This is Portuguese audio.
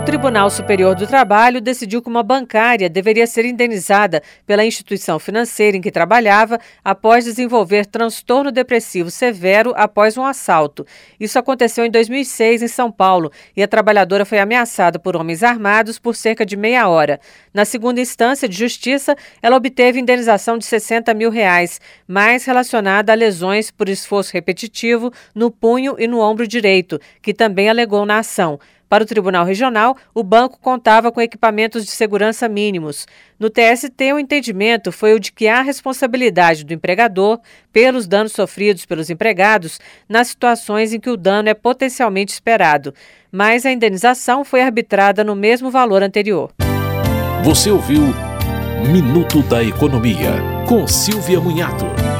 O Tribunal Superior do Trabalho decidiu que uma bancária deveria ser indenizada pela instituição financeira em que trabalhava após desenvolver transtorno depressivo severo após um assalto. Isso aconteceu em 2006 em São Paulo e a trabalhadora foi ameaçada por homens armados por cerca de meia hora. Na segunda instância de justiça, ela obteve indenização de 60 mil reais, mais relacionada a lesões por esforço repetitivo no punho e no ombro direito, que também alegou na ação. Para o Tribunal Regional, o banco contava com equipamentos de segurança mínimos. No TST, o entendimento foi o de que há responsabilidade do empregador pelos danos sofridos pelos empregados nas situações em que o dano é potencialmente esperado, mas a indenização foi arbitrada no mesmo valor anterior. Você ouviu Minuto da Economia, com Silvia Munhato.